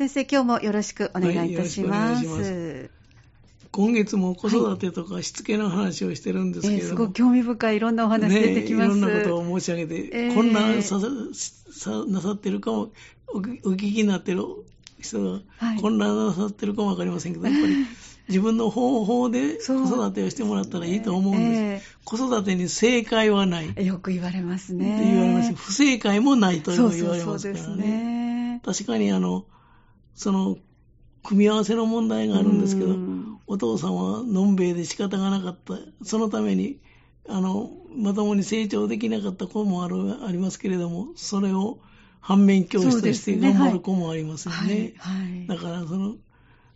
先生、今日もよろしくお願いいたします。今月も子育てとかしつけの話をしてるんですけれども、えーすごい興味深いいろんなお話出てきます。ね、いろんなことを申し上げて、えーこんなささなさってるかもおお聞きになってる人が、はいこんななさってるかもわかりませんけど、やっぱり 自分の方法で子そう育てをしてもらったらいいと思うんです。え子育てに正解はないよく言われますね。言われます。不正解もないとそう言われそうそうでますからね。すね。確かにあの、その、組み合わせの問題があるんですけどうん、お父さんはのんべいで仕方がなかった。そのために、あの、まともに成長できなかった子もある、ありますけれども、それを反面教師として頑張る子もありますよね。はい。はいだからその、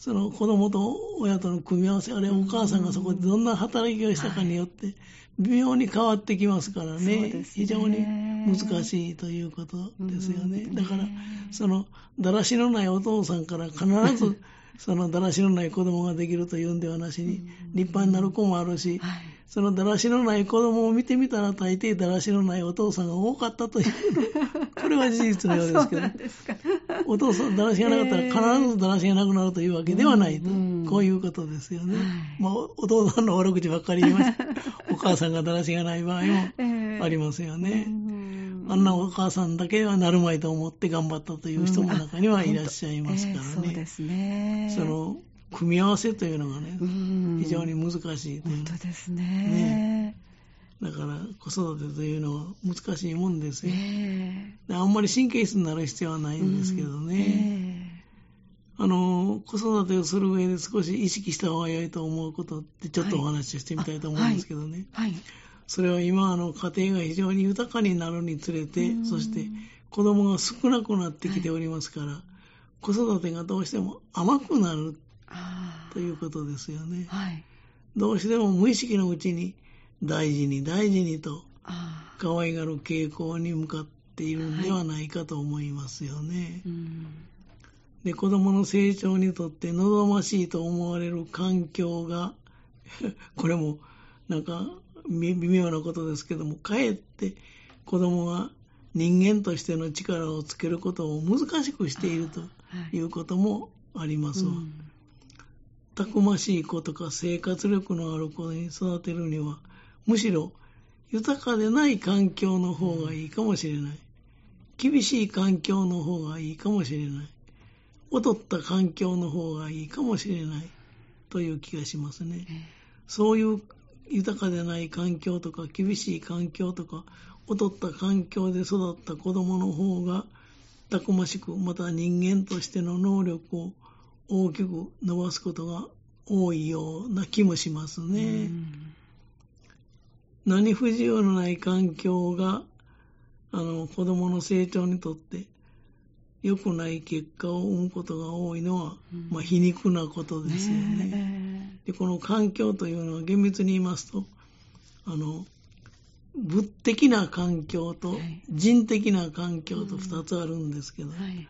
その子供と親との組み合わせ、あれお母さんがそこでどんな働きをしたかによって、微妙に変わってきますからね。ですね。非常に難しいということですよね。うん。だから、その、だらしのないお父さんから必ず、そのだらしのない子供ができるというんではなしに、立派になる子もあるし、はい。そのだらしのない子供を見てみたら大抵だらしのないお父さんが多かったという、これは事実のようですけど。そうな、んですか。お父さん、だらしがなかったら必ずだらしがなくなるというわけではないと、うんこういうことですよね。はいまあ、お父さんの悪口ばっかり言いました。お母さんがだらしがない場合もええありますよね。うんあんなお母さんだけはなるまいと思って頑張ったという人も中にはいらっしゃいますからええそうでね。すね。その、組み合わせというのがね、うん非常に難しいという本当ですね。ねだから子育てというのは難しいもんですよ。ええあんまり神経質になる必要はないんですけどね。えあの、子育てをする上で少し意識した方が良いと思うことってちょっとお話をしてみたいと思うんですけどね。えはい。それは今、あの、家庭が非常に豊かになるにつれてう、んそして子供が少なくなってきておりますから、子育てがどうしても甘くなるということですよね。はい。どうしても無意識のうちに大事に大事にと。可愛がる傾向に向かっているんではないかと思いますよね。うん。で、子供の成長にとって望ましいと思われる環境が、これもなんか微微妙なことですけども、かえって子供が人間としての力をつけることを難しくしているということもありますわ。うんたくましい子とか生活力のある子に育てるには、むしろ豊かでない環境の方がいいかもしれない。厳しい環境の方がいいかもしれない。劣った環境の方がいいかもしれない。という気がしますね。えそういう豊かでない環境とか厳しい環境とか劣った環境で育った子供の方がたくましくまた人間としての能力を大きく伸ばすことが多いような気もしますえね。うん何不自由のない環境があの子供の成長にとって良くない結果を生むことが多いのは、うん。まあ、皮肉なことですよね。ねでこの環境というのは厳密に言いますとあの物的な環境とはい。人的な環境と2つあるんですけど、えはい。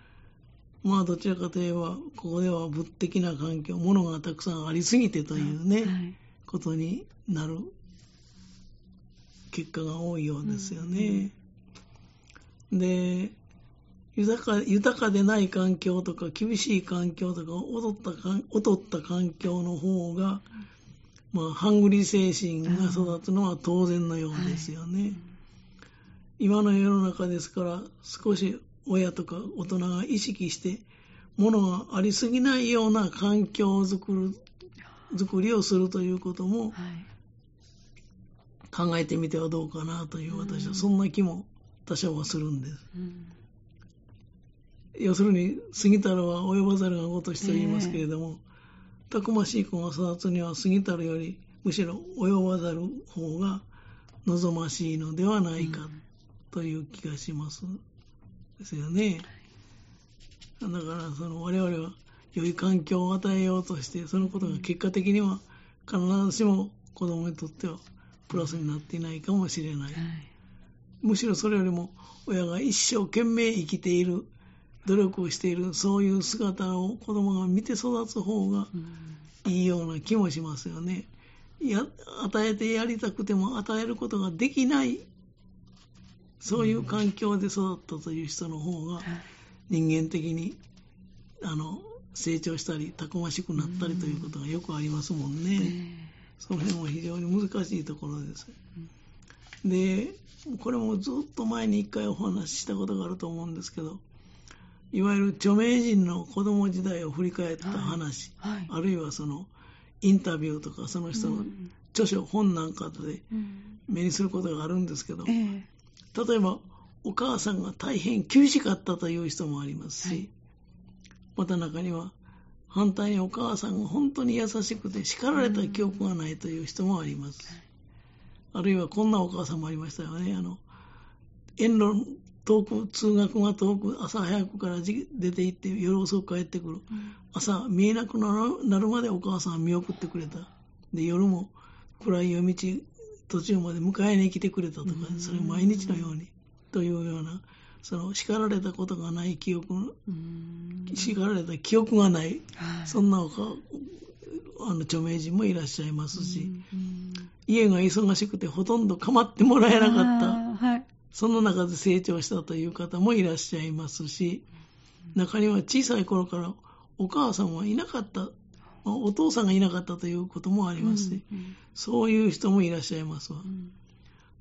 まあどちらかといえばここでは物的な環境物がたくさんありすぎてというね、はい。ことになる結果が多いようですよね。で豊か豊かでない環境とか厳しい環境とか劣った劣った環境の方が、まあ、ハングリー精神が育つのは当然のようですよね。今の世の中ですから少し親とか大人が意識して物がありすぎないような環境を作る作りをするということもはい。考えてみてはどうかなという私うんはそんな気も多少はするんです。うん要するに過ぎたるは及ばざるがごとしと言いますけれども、たくましい子が育つには過ぎたるよりむしろ及ばざる方が望ましいのではないかという気がします。ですよね。だからその我々は良い環境を与えようとしてそのことが結果的には必ずしも子供にとってはプラスになっていないかもしれない。はい。むしろそれよりも親が一生懸命生きている努力をしているそういう姿を子供が見て育つ方がうんいいような気もしますよね。や与えてやりたくても与えることができないそういう環境で育ったという人の方がはい人間的にあの成長したりたくましくなったりということがよくありますもんね、その辺も非常に難しいところです、でこれもずっと前に一回お話ししたことがあると思うんですけどいわゆる著名人の子供時代を振り返った話、はいはい。あるいはそのインタビューとかその人の著書、本なんかで目にすることがあるんですけど、ええ。例えばお母さんが大変厳しかったという人もありますし、はい。また中には反対にお母さんが本当に優しくて叱られた記憶がないという人もあります、あるいはこんなお母さんもありましたよね。あの遠路遠く通学が遠く朝早くからじ出て行って夜遅く帰ってくる、朝見えなくなるまでお母さんは見送ってくれた。で夜も暗い夜道途中まで迎えに来てくれたとか、それを毎日のようにというようなその叱られたことがない記憶うん。叱られた記憶がない、はい。そんなおかあの著名人もいらっしゃいますし、うん家が忙しくてほとんど構ってもらえなかった、はい。その中で成長したという方もいらっしゃいますし、中には小さい頃からお母さんはいなかった、まあお父さんがいなかったということもありますし、うん。そういう人もいらっしゃいますわ。うん。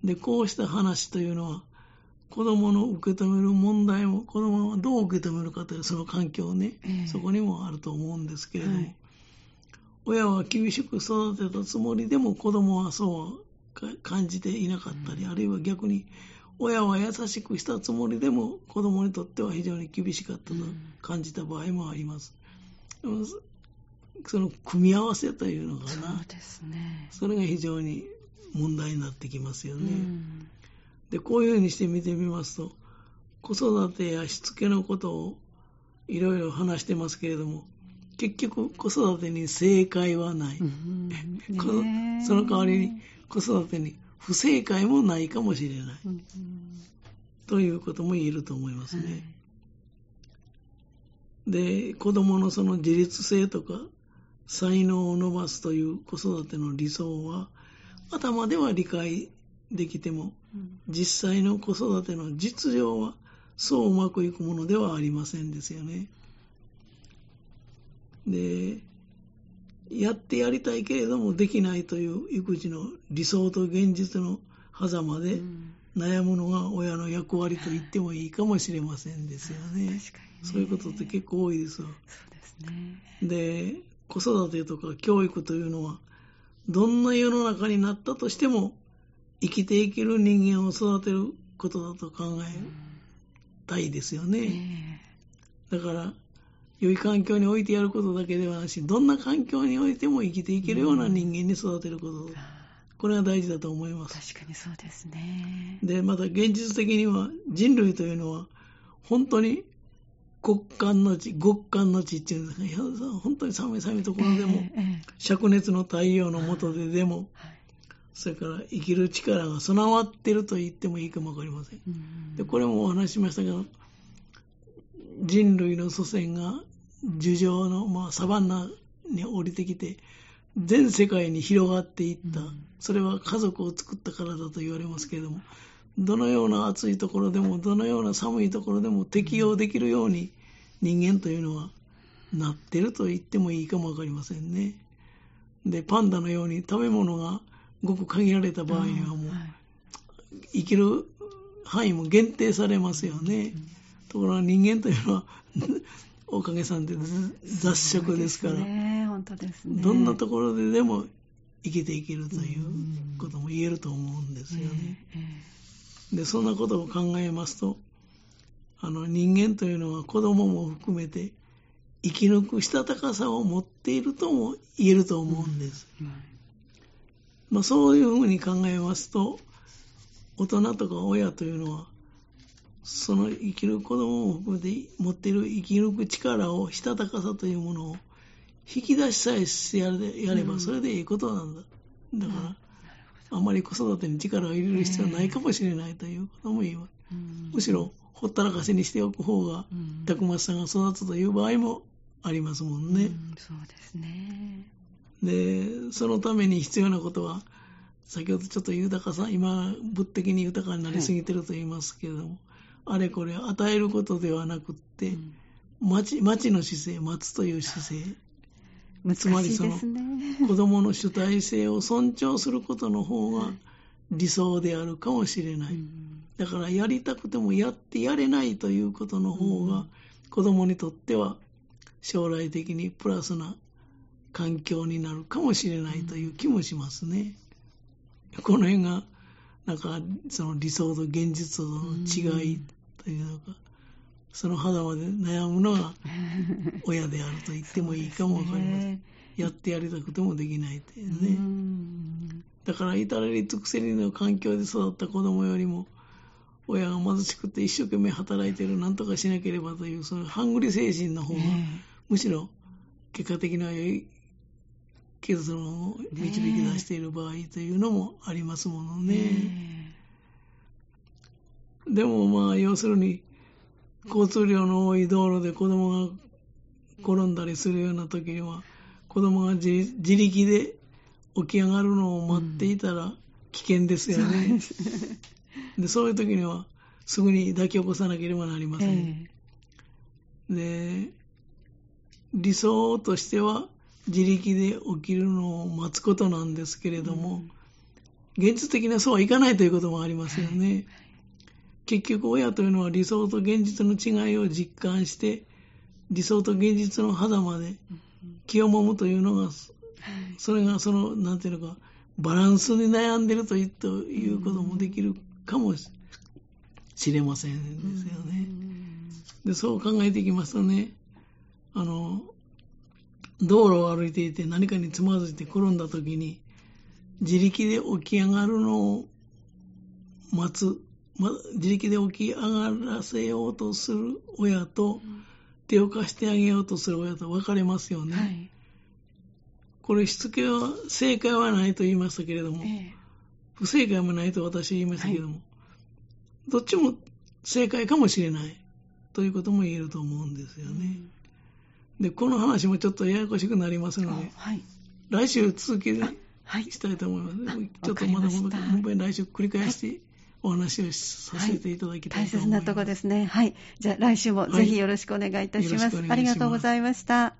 で、こうした話というのは、子供の受け止める問題も、子供はどう受け止めるかというその環境ね、ええそこにもあると思うんですけれども、はい親は厳しく育てたつもりでも子供はそうか感じていなかったり、あるいは逆に親は優しくしたつもりでも子供にとっては非常に厳しかったと感じた場合もあります。でもそその組み合わせというのかそうな、ですね。それが非常に問題になってきますよね。うんで、こういうふうにして見てみますと、子育てやしつけのことをいろいろ話してますけれども、結局子育てに正解はない。その代わりに子育てに不正解もないかもしれない。うんということも言えると思いますはいね。で、子供のその自立性とか才能を伸ばすという子育ての理想は頭では理解できてもうん実際の子育ての実情はそううまくいくものではありませんですよね。で、やってやりたいけれどもできないという育児の理想と現実の狭間でうん悩むのが親の役割と言ってもいいかもしれませんですよ ね。そういうことって結構多いですわ。そうですね。で、子育てとか教育というのは、どんな世の中になったとしても、生きていける人間を育てることだと考えたいですよね。ねだから、良い環境に置いてやることだけではなし、どんな環境においても生きていけるような人間に育てることこれが大事だと思います。ー確かにそうですね。で、また現実的には人類というのは、本当に極寒の地、極寒の地っていうんですか、本当に寒い寒いところでも、灼熱の太陽の下ででも、はいそれから生きる力が備わっていると言ってもいいかもわかりません。うんで、これもお話ししましたけど、人類の祖先が樹上の、まあ、サバンナに降りてきて、全世界に広がっていった、うんそれは家族を作ったからだと言われますけれども、どのような暑いところでも、どのような寒いところでも適応できるように人間というのはなってると言ってもいいかもわかりませんね。で、パンダのように食べ物がごく限られた場合にはもうはい生きる範囲も限定されますよね。ところが人間というのは おかげさんで雑食ですから、ね本当ですね。どんなところででも生きていけるということも言えると思うんですよね。ええで、そんなことを考えますと、あの人間というのは子供も含めて生き抜くしたたかさを持っているとも言えると思うんです。ええはいまあ、そういうふうに考えますと、大人とか親というのは、その生きる子供を含めて持っている生き抜く力を、したたかさというものを引き出しさえしてやれやれば、うんそれでいいことなんだ。だから、あまり子育てに力を入れる必要はないかもしれないということも言います。うんむしろ、ほったらかしにしておく方が、うんたくましさが育つという場合もありますもんね。うんそうですね。で、そのために必要なことは、先ほどちょっと豊かさ、今、物的に豊かになりすぎてると言いますけれども、あれこれ与えることではなくって、うん。待ち待ちの姿勢待つという姿勢。難つまりその。子供の主体性を尊重することの方が理想であるかもしれない、うん。だからやりたくてもやってやれないということの方がうん。子供にとっては将来的にプラスな環境になるかもしれないという気もしますね。この辺がなんかその理想と現実との違いというのか、その肌まで悩むのが親であると言ってもいいかもわかりません。ねやってやりたくてもできないといううね。んだから至れり尽くせりの環境で育った子供よりも親が貧しくて一生懸命働いてるなんとかしなければというそのハングリ精神の方がねむしろ結果的な良い結論を導き出している場合というのもありますものね。ねでもまあ要するに交通量の多い道路で子供が転んだりするような時には子供が自自力で起き上がるのを待っていたら危険ですよね。で そういう時にはすぐに抱き起こさなければなりません。えで理想としては自力で起きるのを待つことなんですけれども、現実的にはそうはいかないということもありますよね。結局親というのは理想と現実の違いを実感して理想と現実の肌まで気をもむというのがそれがそのなんていうのかバランスに悩んでると言っていうこともできるかもしれませんですよね。でそう考えていきますとねあの道路を歩いていて何かにつまずいて転んだ時に自力で起き上がるのを待つ、ま、自力で起き上がらせようとする親と手を貸してあげようとする親と分かれますよね。はい。これしつけは正解はないと言いましたけれども、え不正解もないと私は言いましたけれども、どっちも正解かもしれないということも言えると思うんですよね。で、この話もちょっとややこしくなりますえので、はい来週続きではいしたいと思います。ちょっとわまだもう一遍来週繰り返してお話をさせていただきたい大と思います。切なところですね。はい。じゃあ来週もぜひよろしくお願いいたしますありがとうございました。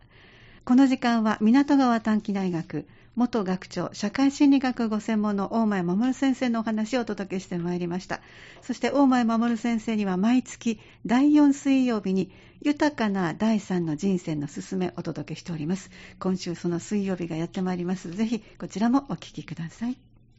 この時間は港川短期大学元学長社会心理学ご専門の大前守先生のお話をお届けしてまいりました。そして大前守先生には毎月第4水曜日に豊かな第三の人生のすすめをお届けしております。今週その水曜日がやってまいります。ぜひこちらもお聞きください。